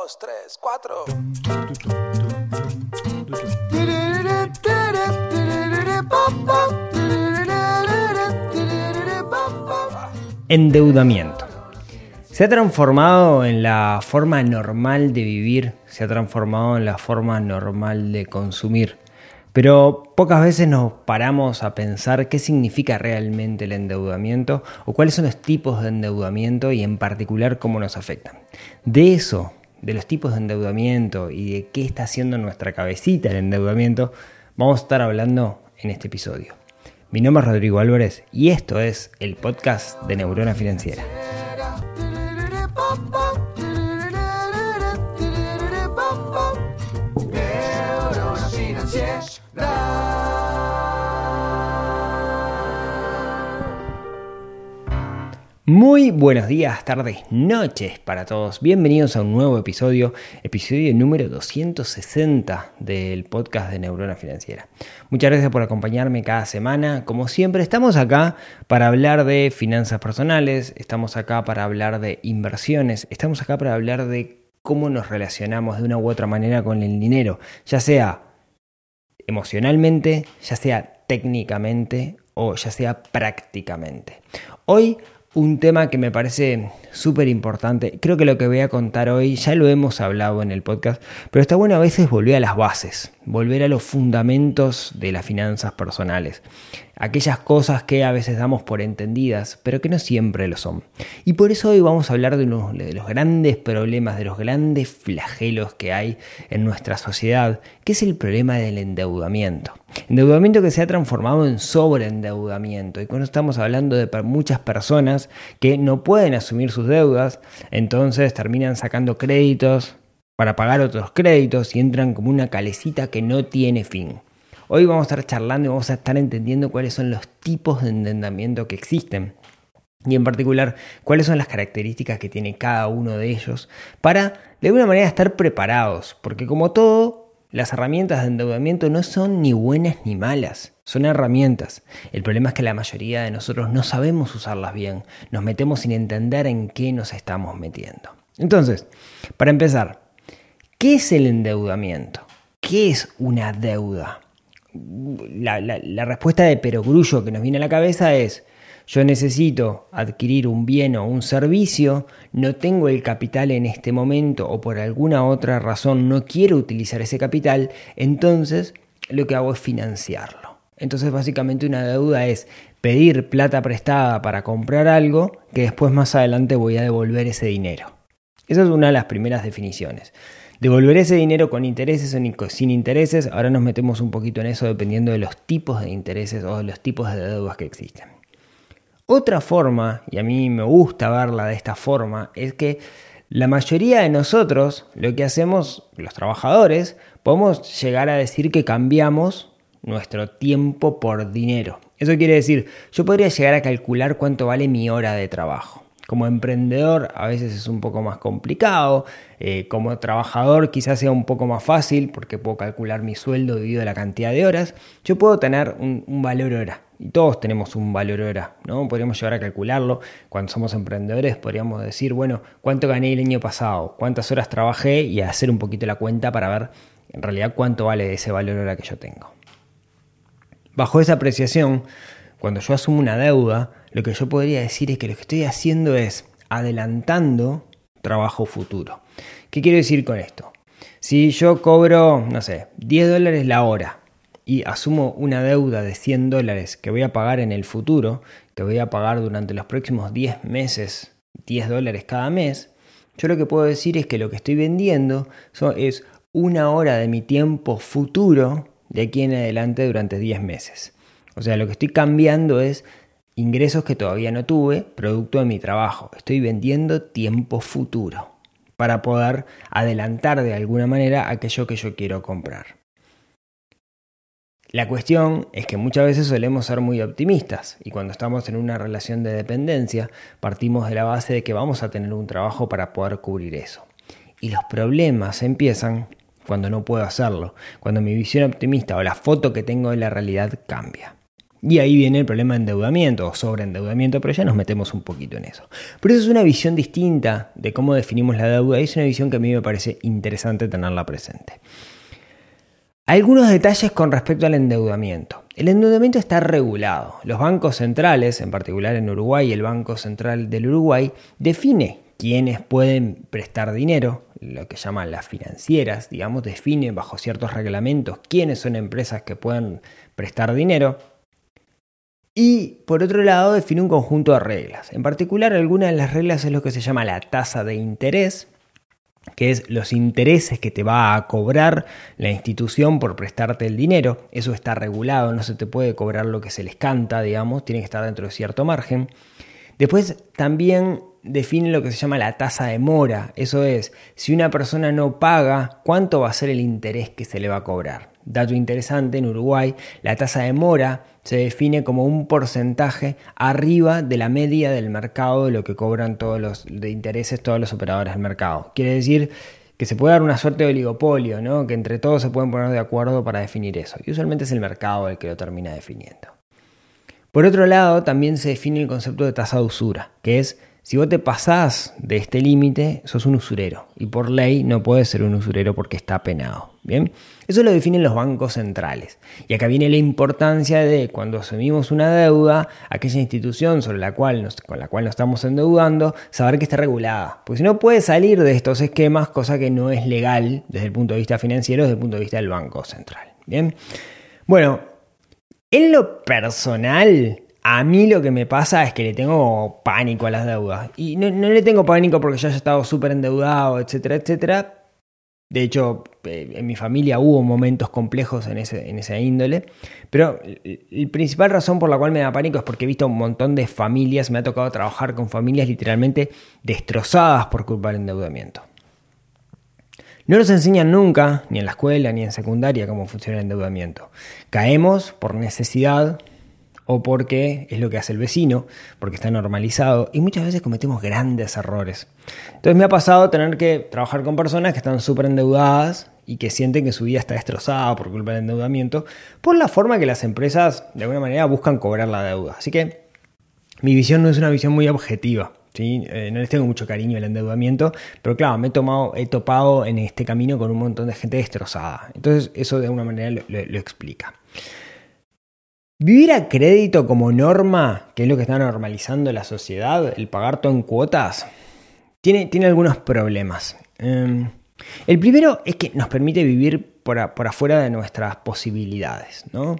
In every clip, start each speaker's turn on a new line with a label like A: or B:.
A: dos, tres, cuatro.
B: Endeudamiento. Se ha transformado en la forma normal de vivir, se ha transformado en la forma normal de consumir. Pero pocas veces nos paramos a pensar qué significa realmente el endeudamiento o cuáles son los tipos de endeudamiento y en particular cómo nos afectan. De eso, de los tipos de endeudamiento y de qué está haciendo nuestra cabecita el endeudamiento, vamos a estar hablando en este episodio. Mi nombre es Rodrigo Álvarez y esto es el podcast de Neurona Financiera. Muy buenos días, tardes, noches para todos. Bienvenidos a un nuevo episodio, episodio número 260 del podcast de Neurona Financiera. Muchas gracias por acompañarme cada semana. Como siempre, estamos acá para hablar de finanzas personales, estamos acá para hablar de inversiones, estamos acá para hablar de cómo nos relacionamos de una u otra manera con el dinero, ya sea emocionalmente, ya sea técnicamente o ya sea prácticamente. Hoy un tema que me parece súper importante. Creo que lo que voy a contar hoy ya lo hemos hablado en el podcast, pero está bueno a veces volver a las bases, volver a los fundamentos de las finanzas personales. Aquellas cosas que a veces damos por entendidas, pero que no siempre lo son. Y por eso hoy vamos a hablar de, uno de los grandes problemas, de los grandes flagelos que hay en nuestra sociedad, que es el problema del endeudamiento. Endeudamiento que se ha transformado en sobreendeudamiento. Y cuando estamos hablando de muchas personas que no pueden asumir sus deudas, entonces terminan sacando créditos para pagar otros créditos y entran como una calecita que no tiene fin. Hoy vamos a estar charlando y vamos a estar entendiendo cuáles son los tipos de endeudamiento que existen y en particular cuáles son las características que tiene cada uno de ellos para de alguna manera estar preparados, porque como todo, las herramientas de endeudamiento no son ni buenas ni malas, son herramientas. El problema es que la mayoría de nosotros no sabemos usarlas bien, nos metemos sin entender en qué nos estamos metiendo. Entonces, para empezar, ¿qué es el endeudamiento? ¿Qué es una deuda? La, respuesta de perogrullo que nos viene a la cabeza es, yo necesito adquirir un bien o un servicio, no tengo el capital en este momento o por alguna otra razón no quiero utilizar ese capital, entonces lo que hago es financiarlo. Entonces básicamente una deuda es pedir plata prestada para comprar algo que después más adelante voy a devolver ese dinero. Esa es una de las primeras definiciones. Devolver ese dinero con intereses o sin intereses, ahora nos metemos un poquito en eso dependiendo de los tipos de intereses o de los tipos de deudas que existen. Otra forma, y a mí me gusta verla de esta forma, es que la mayoría de nosotros, lo que hacemos, los trabajadores, podemos llegar a decir que cambiamos nuestro tiempo por dinero. Eso quiere decir, yo podría llegar a calcular cuánto vale mi hora de trabajo. Como emprendedor a veces es un poco más complicado, eh, como trabajador quizás sea un poco más fácil porque puedo calcular mi sueldo debido a la cantidad de horas. Yo puedo tener un, un valor hora y todos tenemos un valor hora, ¿no? Podríamos llegar a calcularlo. Cuando somos emprendedores podríamos decir, bueno, ¿cuánto gané el año pasado? ¿Cuántas horas trabajé? Y hacer un poquito la cuenta para ver en realidad cuánto vale ese valor hora que yo tengo. Bajo esa apreciación, cuando yo asumo una deuda, lo que yo podría decir es que lo que estoy haciendo es adelantando trabajo futuro. ¿Qué quiero decir con esto? Si yo cobro, no sé, 10 dólares la hora y asumo una deuda de 100 dólares que voy a pagar en el futuro, que voy a pagar durante los próximos 10 meses 10 dólares cada mes, yo lo que puedo decir es que lo que estoy vendiendo es una hora de mi tiempo futuro de aquí en adelante durante 10 meses. O sea, lo que estoy cambiando es ingresos que todavía no tuve, producto de mi trabajo. Estoy vendiendo tiempo futuro para poder adelantar de alguna manera aquello que yo quiero comprar. La cuestión es que muchas veces solemos ser muy optimistas y cuando estamos en una relación de dependencia partimos de la base de que vamos a tener un trabajo para poder cubrir eso. Y los problemas empiezan cuando no puedo hacerlo, cuando mi visión optimista o la foto que tengo de la realidad cambia. Y ahí viene el problema de endeudamiento o sobreendeudamiento, pero ya nos metemos un poquito en eso. Pero eso es una visión distinta de cómo definimos la deuda y es una visión que a mí me parece interesante tenerla presente. Algunos detalles con respecto al endeudamiento. El endeudamiento está regulado. Los bancos centrales, en particular en Uruguay, el Banco Central del Uruguay, define quiénes pueden prestar dinero, lo que llaman las financieras, digamos, define bajo ciertos reglamentos quiénes son empresas que pueden prestar dinero. Y por otro lado define un conjunto de reglas. En particular, alguna de las reglas es lo que se llama la tasa de interés, que es los intereses que te va a cobrar la institución por prestarte el dinero. Eso está regulado, no se te puede cobrar lo que se les canta, digamos, tiene que estar dentro de cierto margen. Después también define lo que se llama la tasa de mora. Eso es, si una persona no paga, ¿cuánto va a ser el interés que se le va a cobrar? Dato interesante, en Uruguay la tasa de mora se define como un porcentaje arriba de la media del mercado de lo que cobran todos los intereses todos los operadores del mercado. Quiere decir que se puede dar una suerte de oligopolio, ¿no? que entre todos se pueden poner de acuerdo para definir eso. Y usualmente es el mercado el que lo termina definiendo. Por otro lado, también se define el concepto de tasa de usura, que es si vos te pasás de este límite, sos un usurero. Y por ley no puedes ser un usurero porque está penado. Bien, eso lo definen los bancos centrales. Y acá viene la importancia de cuando asumimos una deuda, aquella institución sobre la cual con la cual nos estamos endeudando, saber que está regulada. Porque si no puede salir de estos esquemas, cosa que no es legal desde el punto de vista financiero, desde el punto de vista del Banco Central. Bien, bueno, en lo personal, a mí lo que me pasa es que le tengo pánico a las deudas. Y no, le tengo pánico porque yo haya estado súper endeudado, etcétera, etcétera. De hecho, eh, en mi familia hubo momentos complejos en, ese, en esa índole. Pero la principal razón por la cual me da pánico es porque he visto un montón de familias, me ha tocado trabajar con familias literalmente destrozadas por culpa del endeudamiento. No nos enseñan nunca, ni en la escuela, ni en secundaria, cómo funciona el endeudamiento. Caemos por necesidad, o porque es lo que hace el vecino, porque está normalizado y muchas veces cometemos grandes errores. Entonces me ha pasado tener que trabajar con personas que están súper endeudadas y que sienten que su vida está destrozada por culpa del endeudamiento, por la forma que las empresas de alguna manera buscan cobrar la deuda. Así que mi visión no es una visión muy objetiva. ¿sí? Eh, no les tengo mucho cariño al endeudamiento, pero claro, me he, tomado, he topado en este camino con un montón de gente destrozada. Entonces eso de alguna manera lo explica. Vivir a crédito como norma, que es lo que está normalizando la sociedad, el pagar todo en cuotas, tiene, tiene algunos problemas. Em, el primero es que nos permite vivir por, afuera de nuestras posibilidades, ¿no?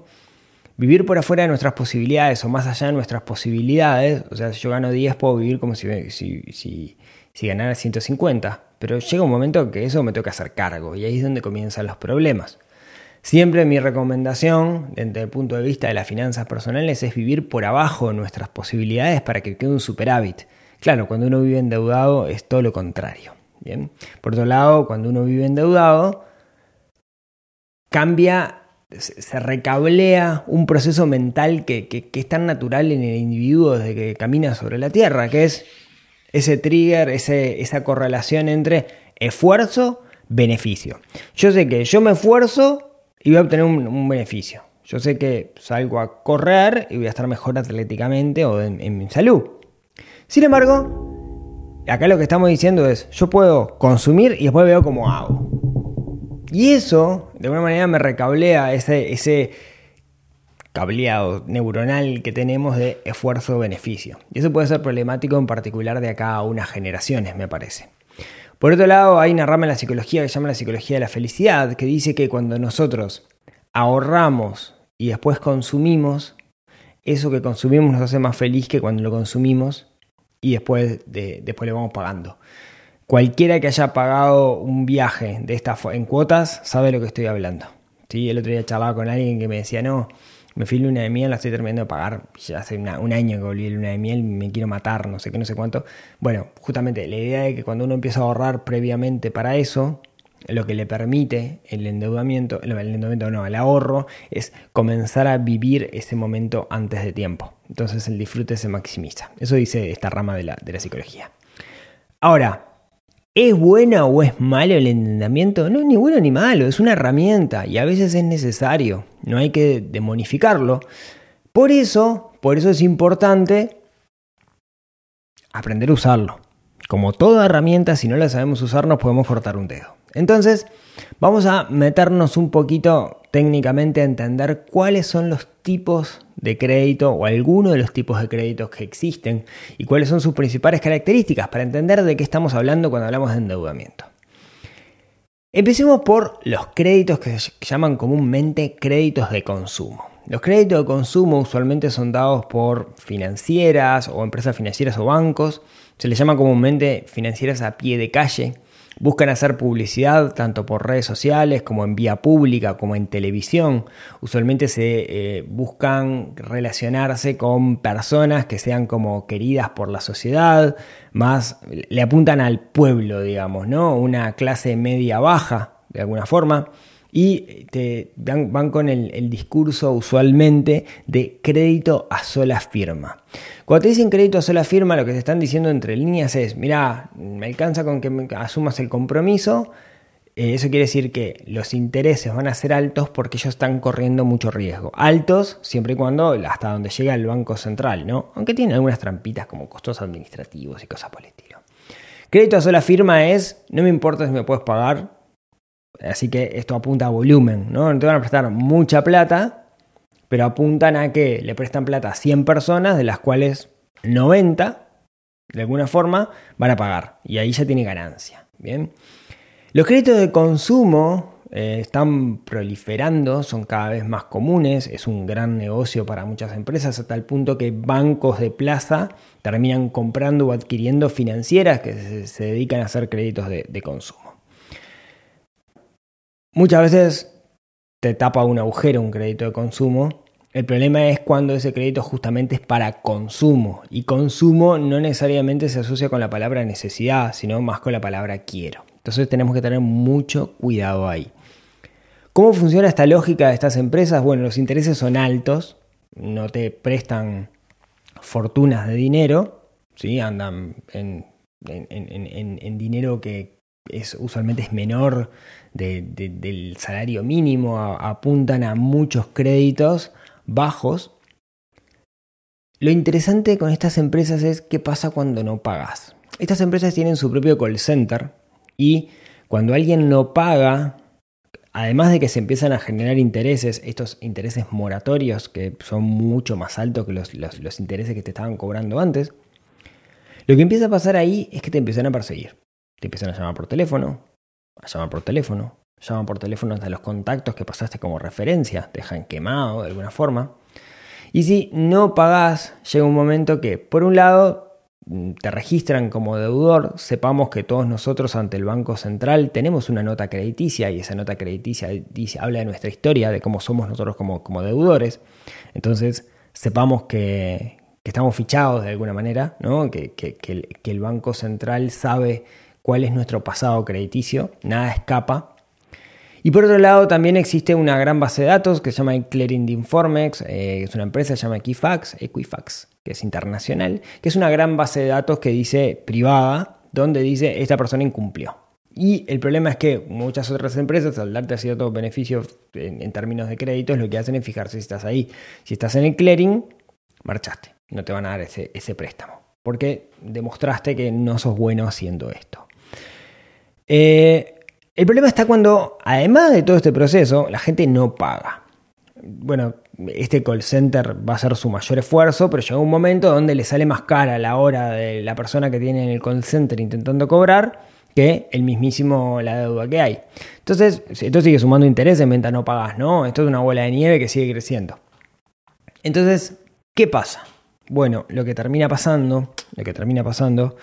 B: Vivir por afuera de nuestras posibilidades o más allá de nuestras posibilidades, o sea, si yo gano 10 puedo vivir como si, si, si ganara 150, pero llega un momento que eso me toca hacer cargo y ahí es donde comienzan los problemas. Siempre mi recomendación, desde el punto de vista de las finanzas personales, es vivir por abajo de nuestras posibilidades para que quede un superávit. Claro, cuando uno vive endeudado es todo lo contrario. Bien. Por otro lado, cuando uno vive endeudado, cambia, se recablea un proceso mental que, es tan natural en el individuo desde que camina sobre la tierra, que es ese trigger, esa correlación entre esfuerzo, beneficio. Yo sé que yo me esfuerzo y voy a obtener un, beneficio. Yo sé que salgo a correr y voy a estar mejor atléticamente o en, mi salud. Sin embargo, acá lo que estamos diciendo es, yo puedo consumir y después veo cómo hago. Y eso, de alguna manera, me recablea ese, ese cableado neuronal que tenemos de esfuerzo-beneficio. Y eso puede ser problemático en particular de acá a unas generaciones, me parece. Por otro lado, hay una rama en la psicología que se llama la psicología de la felicidad, que dice que cuando nosotros ahorramos y después consumimos, eso que consumimos nos hace más feliz que cuando lo consumimos y después, de, después le vamos pagando. Cualquiera que haya pagado un viaje de esta en cuotas sabe de lo que estoy hablando. ¿Sí? El otro día charlaba con alguien que me decía, no, me fui luna de miel, la estoy terminando de pagar. Ya hace un año que volví luna de miel, me quiero matar, no sé qué, no sé cuánto. Bueno, justamente la idea es que cuando uno empieza a ahorrar previamente para eso, lo que le permite el endeudamiento, el endeudamiento no, el ahorro, es comenzar a vivir ese momento antes de tiempo. Entonces el disfrute se maximiza. Eso dice esta rama de la, de la psicología. Ahora, ¿Es bueno o es malo el endeudamiento? No es ni bueno ni malo, es una herramienta y a veces es necesario, no hay que demonificarlo, Por eso, por eso es importante aprender a usarlo. Como toda herramienta, si no la sabemos usar, nos podemos cortar un dedo. Entonces, vamos a meternos un poquito técnicamente a entender cuáles son los tipos de crédito o algunos de los tipos de créditos que existen y cuáles son sus principales características para entender de qué estamos hablando cuando hablamos de endeudamiento. Empecemos por los créditos que se llaman comúnmente créditos de consumo. Los créditos de consumo usualmente son dados por financieras o empresas financieras o bancos. Se les llama comúnmente financieras a pie de calle Buscan hacer publicidad tanto por redes sociales como en vía pública, como en televisión. Usualmente se eh, buscan relacionarse con personas que sean como queridas por la sociedad, más le apuntan al pueblo, digamos, ¿no? Una clase media baja, de alguna forma y te van, con el, discurso usualmente de crédito a sola firma. Cuando te dicen crédito a sola firma, lo que te están diciendo entre líneas es, mira, me alcanza con que asumas el compromiso, eh, eso quiere decir que los intereses van a ser altos porque ellos están corriendo mucho riesgo. Altos siempre y cuando hasta donde llega el Banco Central, ¿no? Aunque tienen algunas trampitas como costos administrativos y cosas por el estilo. Crédito a sola firma es, no me importa si me puedes pagar, Así que esto apunta a volumen, ¿no? No te van a prestar mucha plata, pero apuntan a que le prestan plata a 100 personas, de las cuales 90, de alguna forma, van a pagar. Y ahí ya tiene ganancia. Bien. Los créditos de consumo eh, están proliferando, son cada vez más comunes, es un gran negocio para muchas empresas, hasta el punto que bancos de plaza terminan comprando o adquiriendo financieras que se, dedican a hacer créditos de consumo. Muchas veces te tapa un agujero un crédito de consumo. El problema es cuando ese crédito justamente es para consumo. Y consumo no necesariamente se asocia con la palabra necesidad, sino más con la palabra quiero. Entonces tenemos que tener mucho cuidado ahí. ¿Cómo funciona esta lógica de estas empresas? Bueno, los intereses son altos, no te prestan fortunas de dinero, ¿sí? andan en, en dinero que, usualmente es menor del salario mínimo, apuntan a muchos créditos bajos. Lo interesante con estas empresas es qué pasa cuando no pagas. Estas empresas tienen su propio call center y cuando alguien no paga, además de que se empiezan a generar intereses, estos intereses moratorios que son mucho más altos que los, los intereses que te estaban cobrando antes, lo que empieza a pasar ahí es que te empiezan a perseguir. Te empiezan a llamar por teléfono, a llamar por teléfono, llaman por teléfono hasta los contactos que pasaste como referencia, te dejan quemado de alguna forma. Y si no pagás, llega un momento que, por un lado, te registran como deudor, sepamos que todos nosotros ante el Banco Central tenemos una nota crediticia y esa nota crediticia dice, habla de nuestra historia, de cómo somos nosotros como, como deudores. Entonces, sepamos que, estamos fichados de alguna manera, ¿no? que, que el Banco Central sabe cuál es nuestro pasado crediticio, nada escapa. Y por otro lado, también existe una gran base de datos que se llama Clearing de Informex, eh, es una empresa que se llama Equifax, Equifax, que es internacional, que es una gran base de datos que dice privada, donde dice esta persona incumplió. Y el problema es que muchas otras empresas, al darte ciertos beneficios en, en términos de créditos, lo que hacen es fijarse si estás ahí. Si estás en el clearing, marchaste, no te van a dar ese, ese préstamo, porque demostraste que no sos bueno haciendo esto. Eh, el problema está cuando, además de todo este proceso, la gente no paga. Bueno, este call center va a ser su mayor esfuerzo, pero llega un momento donde le sale más cara la hora de la persona que tiene en el call center intentando cobrar que el mismísimo la deuda que hay. Entonces, esto sigue sumando interés en venta no pagas, ¿no? Esto es una bola de nieve que sigue creciendo. Entonces, ¿qué pasa? Bueno, lo que termina pasando, lo que termina pasando,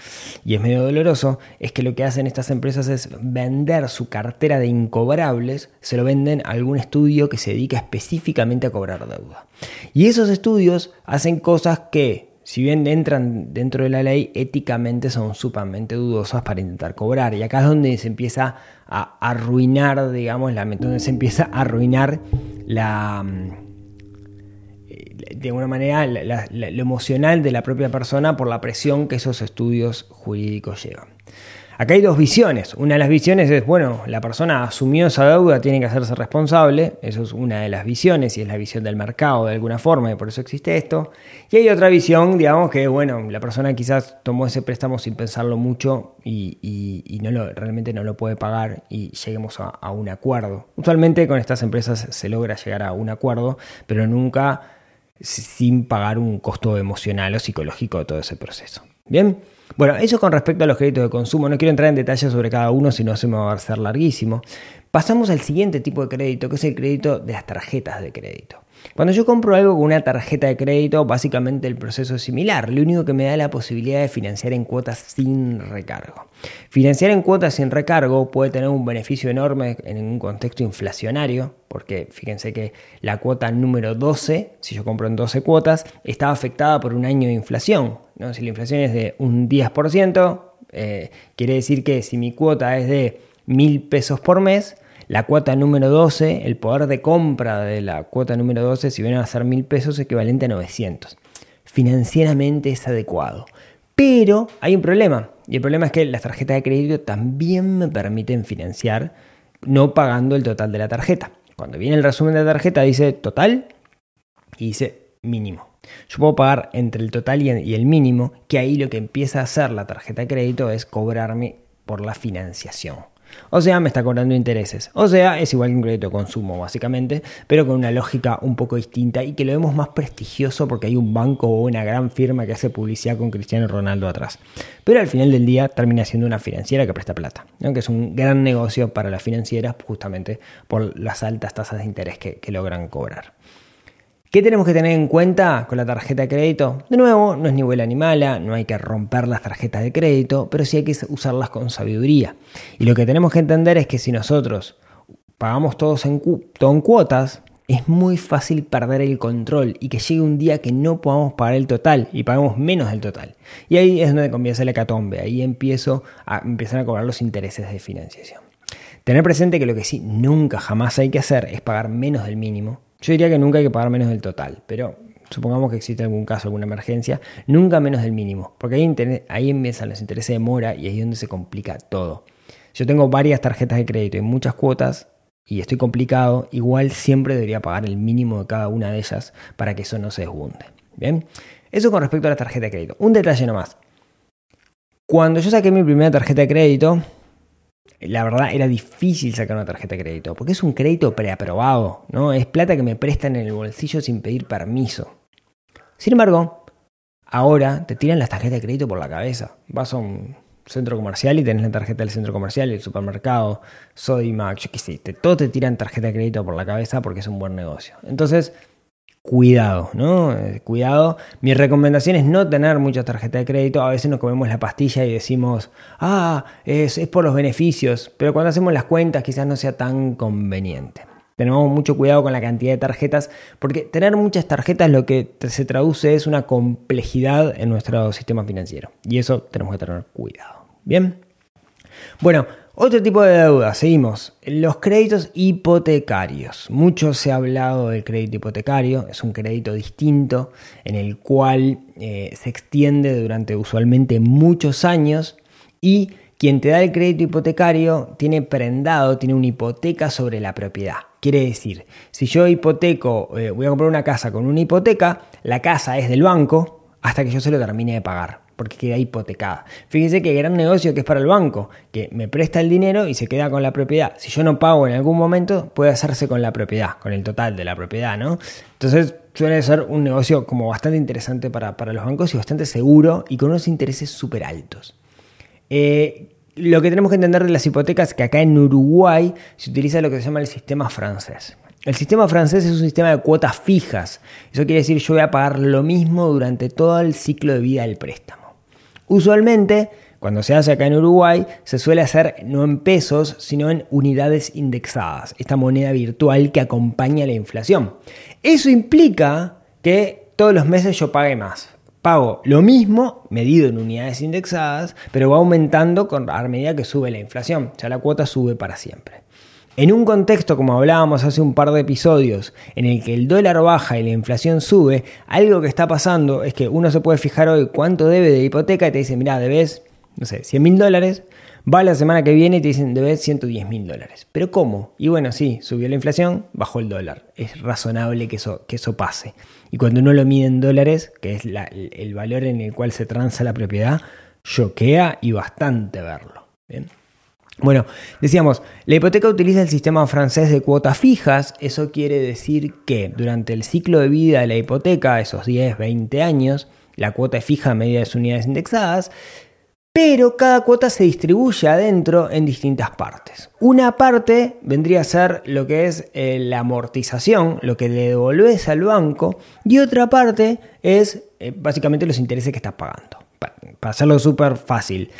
B: y es medio doloroso, es que lo que hacen estas empresas es vender su cartera de incobrables, se lo venden a algún estudio que se dedica específicamente a cobrar deuda. Y esos estudios hacen cosas que, si bien entran dentro de la ley, éticamente son sumamente dudosas para intentar cobrar. Y acá es donde se empieza a arruinar, digamos, la, donde se empieza a arruinar la de alguna manera lo emocional de la propia persona por la presión que esos estudios jurídicos llevan. Acá hay dos visiones. Una de las visiones es, bueno, la persona asumió esa deuda, tiene que hacerse responsable. Eso es una de las visiones y es la visión del mercado de alguna forma y por eso existe esto. Y hay otra visión, digamos, que, bueno, la persona quizás tomó ese préstamo sin pensarlo mucho y, no lo, realmente no lo puede pagar y lleguemos a, a un acuerdo. Usualmente con estas empresas se logra llegar a un acuerdo, pero nunca sin pagar un costo emocional o psicológico de todo ese proceso. Bien. Bueno, eso con respecto a los créditos de consumo. No quiero entrar en detalles sobre cada uno, si no se me va a hacer larguísimo. Pasamos al siguiente tipo de crédito, que es el crédito de las tarjetas de crédito. Cuando yo compro algo con una tarjeta de crédito, básicamente el proceso es similar. Lo único que me da la posibilidad de financiar en cuotas sin recargo. Financiar en cuotas sin recargo puede tener un beneficio enorme en un contexto inflacionario, porque fíjense que la cuota número 12, si yo compro en 12 cuotas, está afectada por un año de inflación. ¿no? Si la inflación es de un 10%, eh, quiere decir que si mi cuota es de mil pesos por mes, la cuota número 12, el poder de compra de la cuota número 12, si vienen a ser mil pesos, es equivalente a 900. Financieramente es adecuado. Pero hay un problema, y el problema es que las tarjetas de crédito también me permiten financiar no pagando el total de la tarjeta. Cuando viene el resumen de la tarjeta dice total y dice mínimo. Yo puedo pagar entre el total y el mínimo, que ahí lo que empieza a hacer la tarjeta de crédito es cobrarme por la financiación. O sea, me está cobrando intereses. O sea, es igual que un crédito de consumo, básicamente, pero con una lógica un poco distinta y que lo vemos más prestigioso porque hay un banco o una gran firma que hace publicidad con Cristiano Ronaldo atrás. Pero al final del día termina siendo una financiera que presta plata, que es un gran negocio para las financieras justamente por las altas tasas de interés que logran cobrar. ¿Qué tenemos que tener en cuenta con la tarjeta de crédito? De nuevo, no es ni buena ni mala, no hay que romper las tarjetas de crédito, pero sí hay que usarlas con sabiduría. Y lo que tenemos que entender es que si nosotros pagamos todos en, en cuotas, es muy fácil perder el control y que llegue un día que no podamos pagar el total y pagamos menos del total. Y ahí es donde comienza el hecatombe, ahí empiezo a, empiezan a cobrar los intereses de financiación. Tener presente que lo que sí nunca jamás hay que hacer es pagar menos del mínimo yo diría que nunca hay que pagar menos del total, pero supongamos que existe algún caso, alguna emergencia, nunca menos del mínimo, porque ahí, ahí empiezan los intereses de mora y ahí es donde se complica todo. Yo tengo varias tarjetas de crédito y muchas cuotas y estoy complicado, igual siempre debería pagar el mínimo de cada una de ellas para que eso no se desbunde. Bien, eso con respecto a la tarjeta de crédito. Un detalle nomás. Cuando yo saqué mi primera tarjeta de crédito, la verdad era difícil sacar una tarjeta de crédito, porque es un crédito preaprobado, ¿no? Es plata que me prestan en el bolsillo sin pedir permiso. Sin embargo, ahora te tiran las tarjetas de crédito por la cabeza. Vas a un centro comercial y tenés la tarjeta del centro comercial, el supermercado, Sodimac, yo qué sé, todo te tiran tarjeta de crédito por la cabeza porque es un buen negocio. Entonces, cuidado, ¿no? Eh, cuidado. Mi recomendación es no tener mucha tarjeta de crédito. A veces nos comemos la pastilla y decimos, ah, es, es por los beneficios, pero cuando hacemos las cuentas quizás no sea tan conveniente. Tenemos mucho cuidado con la cantidad de tarjetas, porque tener muchas tarjetas lo que se traduce es una complejidad en nuestro sistema financiero. Y eso tenemos que tener cuidado. Bien. Bueno, otro tipo de deuda, seguimos. Los créditos hipotecarios. Mucho se ha hablado del crédito hipotecario, es un crédito distinto en el cual eh, se extiende durante usualmente muchos años y quien te da el crédito hipotecario tiene prendado, tiene una hipoteca sobre la propiedad. Quiere decir, si yo hipoteco, eh, voy a comprar una casa con una hipoteca, la casa es del banco hasta que yo se lo termine de pagar porque queda hipotecada. Fíjense qué gran negocio que es para el banco, que me presta el dinero y se queda con la propiedad. Si yo no pago en algún momento, puede hacerse con la propiedad, con el total de la propiedad, ¿no? Entonces suele ser un negocio como bastante interesante para, los bancos y bastante seguro y con unos intereses súper altos. Eh, lo que tenemos que entender de las hipotecas es que acá en Uruguay se utiliza lo que se llama el sistema francés. El sistema francés es un sistema de cuotas fijas. Eso quiere decir yo voy a pagar lo mismo durante todo el ciclo de vida del préstamo. Usualmente, cuando se hace acá en Uruguay, se suele hacer no en pesos, sino en unidades indexadas, esta moneda virtual que acompaña la inflación. Eso implica que todos los meses yo pague más. Pago lo mismo, medido en unidades indexadas, pero va aumentando a medida que sube la inflación. O sea, la cuota sube para siempre. En un contexto, como hablábamos hace un par de episodios, en el que el dólar baja y la inflación sube, algo que está pasando es que uno se puede fijar hoy cuánto debe de hipoteca y te dice, mira, debes, no sé, 100 mil dólares, Va la semana que viene y te dicen debes 110 mil dólares. ¿Pero cómo? Y bueno, sí, subió la inflación, bajó el dólar. Es razonable que eso, que eso pase. Y cuando uno lo mide en dólares, que es el valor en el cual se transa la propiedad, choquea y bastante verlo. ¿bien? Bueno, decíamos, la hipoteca utiliza el sistema francés de cuotas fijas, eso quiere decir que durante el ciclo de vida de la hipoteca, esos 10, 20 años, la cuota es fija a medida de sus unidades indexadas, pero cada cuota se distribuye adentro en distintas partes. Una parte vendría a ser lo que es eh, la amortización, lo que le devolves al banco, y otra parte es eh, básicamente los intereses que estás pagando. Para, hacerlo súper fácil,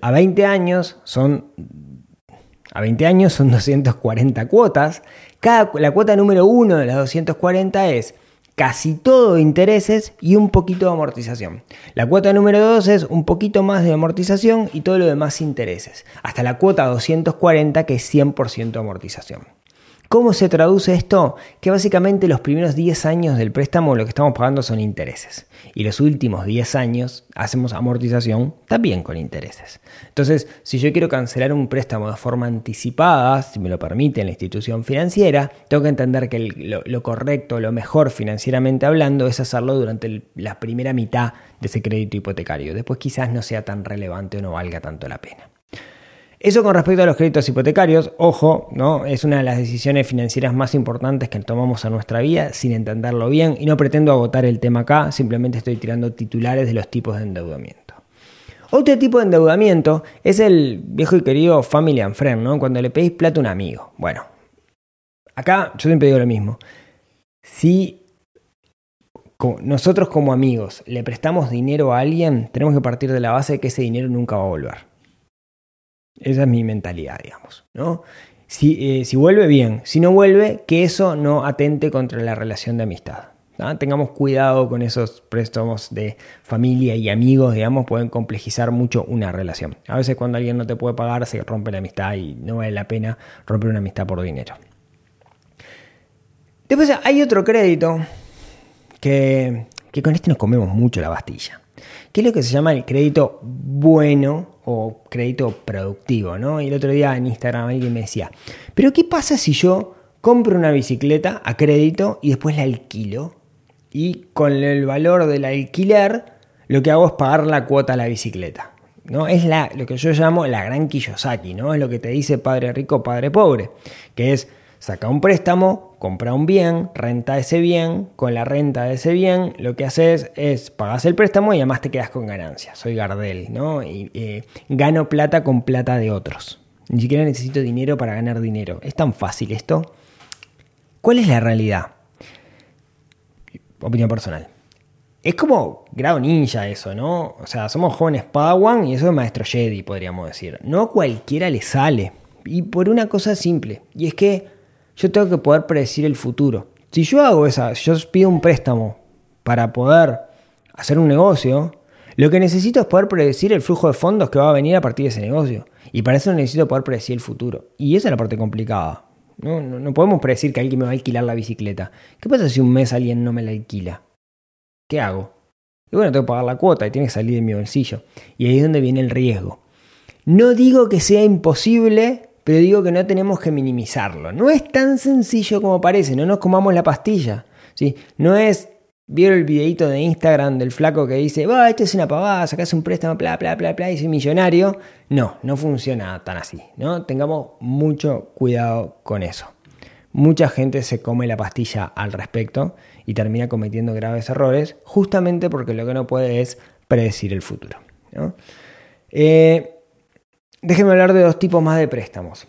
B: a 20 años son a 20 años son 240 cuotas. Cada, la cuota número 1 de las 240 es casi todo intereses y un poquito de amortización. La cuota número 2 es un poquito más de amortización y todo lo demás intereses. Hasta la cuota 240 que es 100% amortización. ¿Cómo se traduce esto? Que básicamente los primeros 10 años del préstamo lo que estamos pagando son intereses. Y los últimos 10 años hacemos amortización también con intereses. Entonces, si yo quiero cancelar un préstamo de forma anticipada, si me lo permite la institución financiera, tengo que entender que lo, correcto, lo mejor financieramente hablando, es hacerlo durante la primera mitad de ese crédito hipotecario. Después quizás no sea tan relevante o no valga tanto la pena. Eso con respecto a los créditos hipotecarios, ojo, ¿no? es una de las decisiones financieras más importantes que tomamos en nuestra vida sin entenderlo bien y no pretendo agotar el tema acá, simplemente estoy tirando titulares de los tipos de endeudamiento. Otro tipo de endeudamiento es el viejo y querido family and friend, ¿no? cuando le pedís plata a un amigo. Bueno, acá yo siempre digo lo mismo. Si nosotros como amigos le prestamos dinero a alguien, tenemos que partir de la base de que ese dinero nunca va a volver. Esa es mi mentalidad, digamos. ¿no? Si, eh, si vuelve, bien. Si no vuelve, que eso no atente contra la relación de amistad. Tengamos cuidado con esos préstamos de familia y amigos, digamos, pueden complejizar mucho una relación. A veces cuando alguien no te puede pagar se rompe la amistad y no vale la pena romper una amistad por dinero. Después hay otro crédito que, que con este nos comemos mucho la bastilla, que es lo que se llama el crédito bueno o crédito productivo, ¿no? Y el otro día en Instagram alguien me decía, pero ¿qué pasa si yo compro una bicicleta a crédito y después la alquilo? Y con el valor del alquiler lo que hago es pagar la cuota a la bicicleta. ¿no? Es lo que yo llamo la gran Kiyosaki, ¿no? Es lo que te dice padre rico, padre pobre, que es saca un préstamo, compra un bien, renta ese bien, con la renta de ese bien lo que haces es pagas el préstamo y además te quedas con ganancias. Soy Gardel, ¿no? Y eh, gano plata con plata de otros. Ni siquiera necesito dinero para ganar dinero. ¿Es tan fácil esto? ¿Cuál es la realidad? Opinión personal. Es como grado ninja eso, ¿no? O sea, somos jóvenes Padawan y eso es maestro Jedi, podríamos decir. No a cualquiera le sale. Y por una cosa simple. Y es que yo tengo que poder predecir el futuro. Si yo hago esa, yo pido un préstamo para poder hacer un negocio, lo que necesito es poder predecir el flujo de fondos que va a venir a partir de ese negocio. Y para eso necesito poder predecir el futuro. Y esa es la parte complicada. No, no, podemos predecir que alguien me va a alquilar la bicicleta. ¿Qué pasa si un mes alguien no me la alquila? ¿Qué hago? Y bueno, tengo que pagar la cuota y tiene que salir de mi bolsillo. Y ahí es donde viene el riesgo. No digo que sea imposible pero digo que no tenemos que minimizarlo. No es tan sencillo como parece, no nos comamos la pastilla. ¿sí? No es, vieron el videito de Instagram del flaco que dice, va, esto es una pavada, sacas un préstamo, bla, bla, bla, bla, y soy millonario. No, no funciona tan así. ¿no? Tengamos mucho cuidado con eso. Mucha gente se come la pastilla al respecto y termina cometiendo graves errores justamente porque lo que no puede es predecir el futuro. ¿no? Eh, déjenme hablar de dos tipos más de préstamos.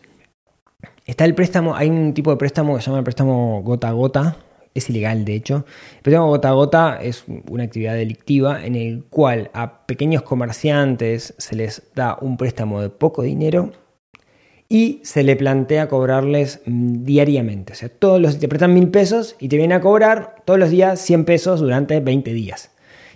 B: Está el préstamo, hay un tipo de préstamo que se llama el préstamo gota a gota, es ilegal de hecho. El préstamo gota a gota es una actividad delictiva en el cual a pequeños comerciantes se les da un préstamo de poco dinero y se le plantea cobrarles mm, diariamente. O sea, todos los te prestan mil pesos y te vienen a cobrar todos los días 100 pesos durante 20 días.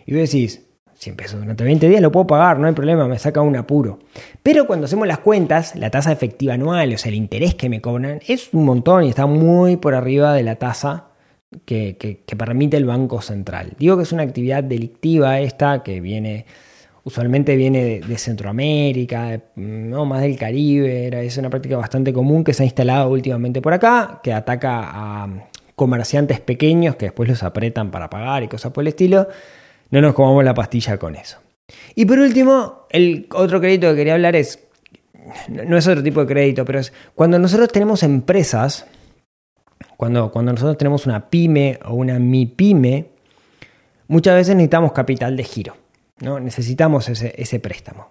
B: Y vos decís, 100 pesos durante 20 días lo puedo pagar, no hay problema, me saca un apuro. Pero cuando hacemos las cuentas, la tasa efectiva anual, o sea, el interés que me cobran, es un montón y está muy por arriba de la tasa que, permite el Banco Central. Digo que es una actividad delictiva esta que viene usualmente viene de, Centroamérica, no más del Caribe, era, es una práctica bastante común que se ha instalado últimamente por acá, que ataca a comerciantes pequeños que después los apretan para pagar y cosas por el estilo. No nos comamos la pastilla con eso. Y por último, el otro crédito que quería hablar es, no es otro tipo de crédito, pero es cuando nosotros tenemos empresas, cuando, cuando nosotros tenemos una pyme o una MIPYME, muchas veces necesitamos capital de giro, ¿no? necesitamos ese, préstamo.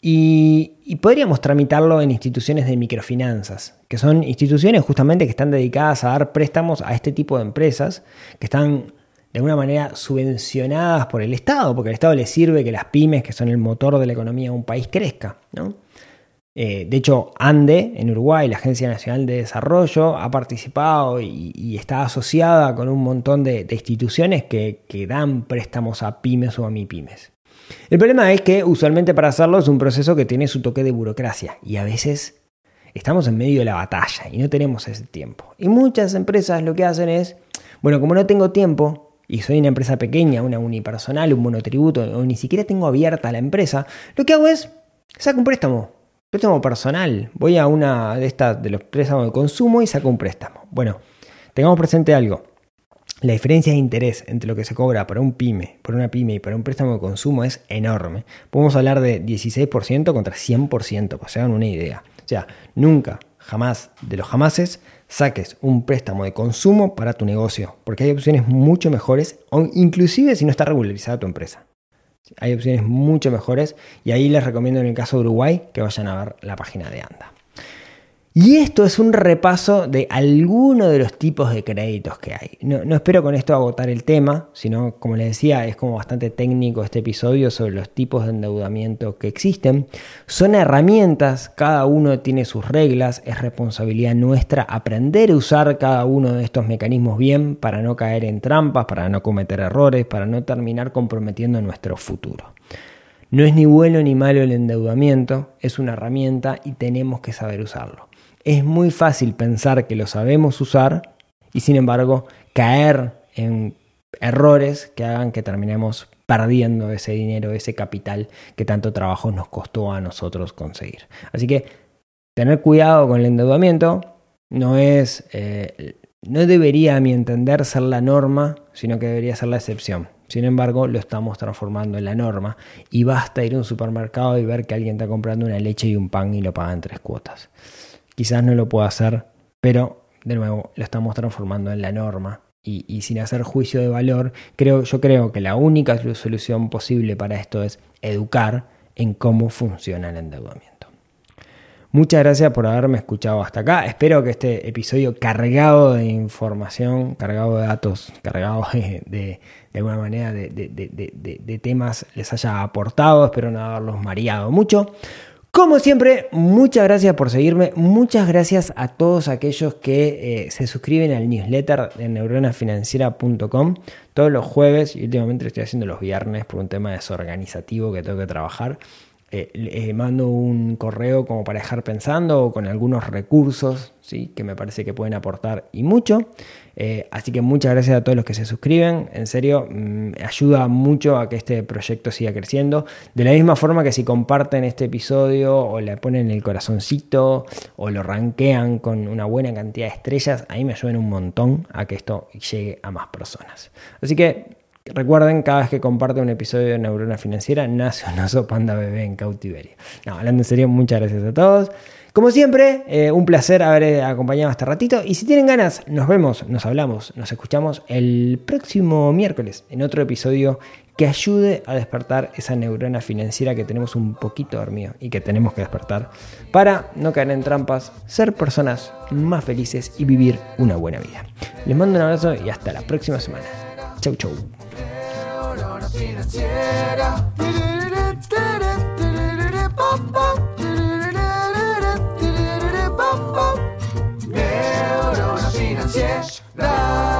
B: Y, podríamos tramitarlo en instituciones de microfinanzas, que son instituciones justamente que están dedicadas a dar préstamos a este tipo de empresas, que están de alguna manera subvencionadas por el Estado, porque al Estado le sirve que las pymes, que son el motor de la economía de un país, crezca. ¿no? Eh, de hecho, ANDE, en Uruguay, la Agencia Nacional de Desarrollo, ha participado y, está asociada con un montón de, instituciones que, dan préstamos a pymes o a MIPYMES. El problema es que usualmente para hacerlo es un proceso que tiene su toque de burocracia y a veces estamos en medio de la batalla y no tenemos ese tiempo. Y muchas empresas lo que hacen es, bueno, como no tengo tiempo y soy una empresa pequeña, una unipersonal, un monotributo o ni siquiera tengo abierta la empresa, lo que hago es saco un préstamo Préstamo personal. Voy a una de estas de los préstamos de consumo y saco un préstamo. Bueno, tengamos presente algo. La diferencia de interés entre lo que se cobra para un pyme, por una pyme y para un préstamo de consumo es enorme. Podemos hablar de 16% contra 100%, para que se hagan una idea. O sea, nunca, jamás, de los jamases, saques un préstamo de consumo para tu negocio, porque hay opciones mucho mejores, inclusive si no está regularizada tu empresa. Hay opciones mucho mejores y ahí les recomiendo en el caso de Uruguay que vayan a ver la página de ANDA. Y esto es un repaso de algunos de los tipos de créditos que hay. No, espero con esto agotar el tema, sino, como les decía, es como bastante técnico este episodio sobre los tipos de endeudamiento que existen. Son herramientas, cada uno tiene sus reglas, es responsabilidad nuestra aprender a usar cada uno de estos mecanismos bien para no caer en trampas, para no cometer errores, para no terminar comprometiendo nuestro futuro. No es ni bueno ni malo el endeudamiento, es una herramienta y tenemos que saber usarlo es muy fácil pensar que lo sabemos usar y sin embargo caer en errores que hagan que terminemos perdiendo ese dinero, ese capital que tanto trabajo nos costó a nosotros conseguir. Así que tener cuidado con el endeudamiento no es, eh, no debería a mi entender ser la norma, sino que debería ser la excepción. Sin embargo, lo estamos transformando en la norma y basta ir a un supermercado y ver que alguien está comprando una leche y un pan y lo paga en tres cuotas. Quizás no lo pueda hacer, pero de nuevo lo estamos transformando en la norma. Y, sin hacer juicio de valor, creo, yo creo que la única solución posible para esto es educar en cómo funciona el endeudamiento. Muchas gracias por haberme escuchado hasta acá. Espero que este episodio cargado de información, cargado de datos, cargado de, de, alguna manera de, de, temas les haya aportado. Espero no haberlos mareado mucho. Como siempre, muchas gracias por seguirme, muchas gracias a todos aquellos que eh, se suscriben al newsletter de neuronafinanciera.com todos los jueves y últimamente estoy haciendo los viernes por un tema desorganizativo que tengo que trabajar. Eh, mando un correo como para dejar pensando o con algunos recursos ¿sí? que me parece que pueden aportar y mucho. Eh, así que muchas gracias a todos los que se suscriben. En serio, mm, ayuda mucho a que este proyecto siga creciendo. De la misma forma que si comparten este episodio o le ponen el corazoncito o lo ranquean con una buena cantidad de estrellas, ahí me ayudan un montón a que esto llegue a más personas. Así que Recuerden, cada vez que comparte un episodio de Neurona Financiera, nace un oso panda bebé en cautiverio. No, hablando en serio, muchas gracias a todos. Como siempre, eh, un placer haber eh, acompañado este ratito. Y si tienen ganas, nos vemos, nos hablamos, nos escuchamos el próximo miércoles en otro episodio que ayude a despertar esa neurona financiera que tenemos un poquito dormido y que tenemos que despertar para no caer en trampas, ser personas más felices y vivir una buena vida. Les mando un abrazo y hasta la próxima semana. Chau, chau. Flash da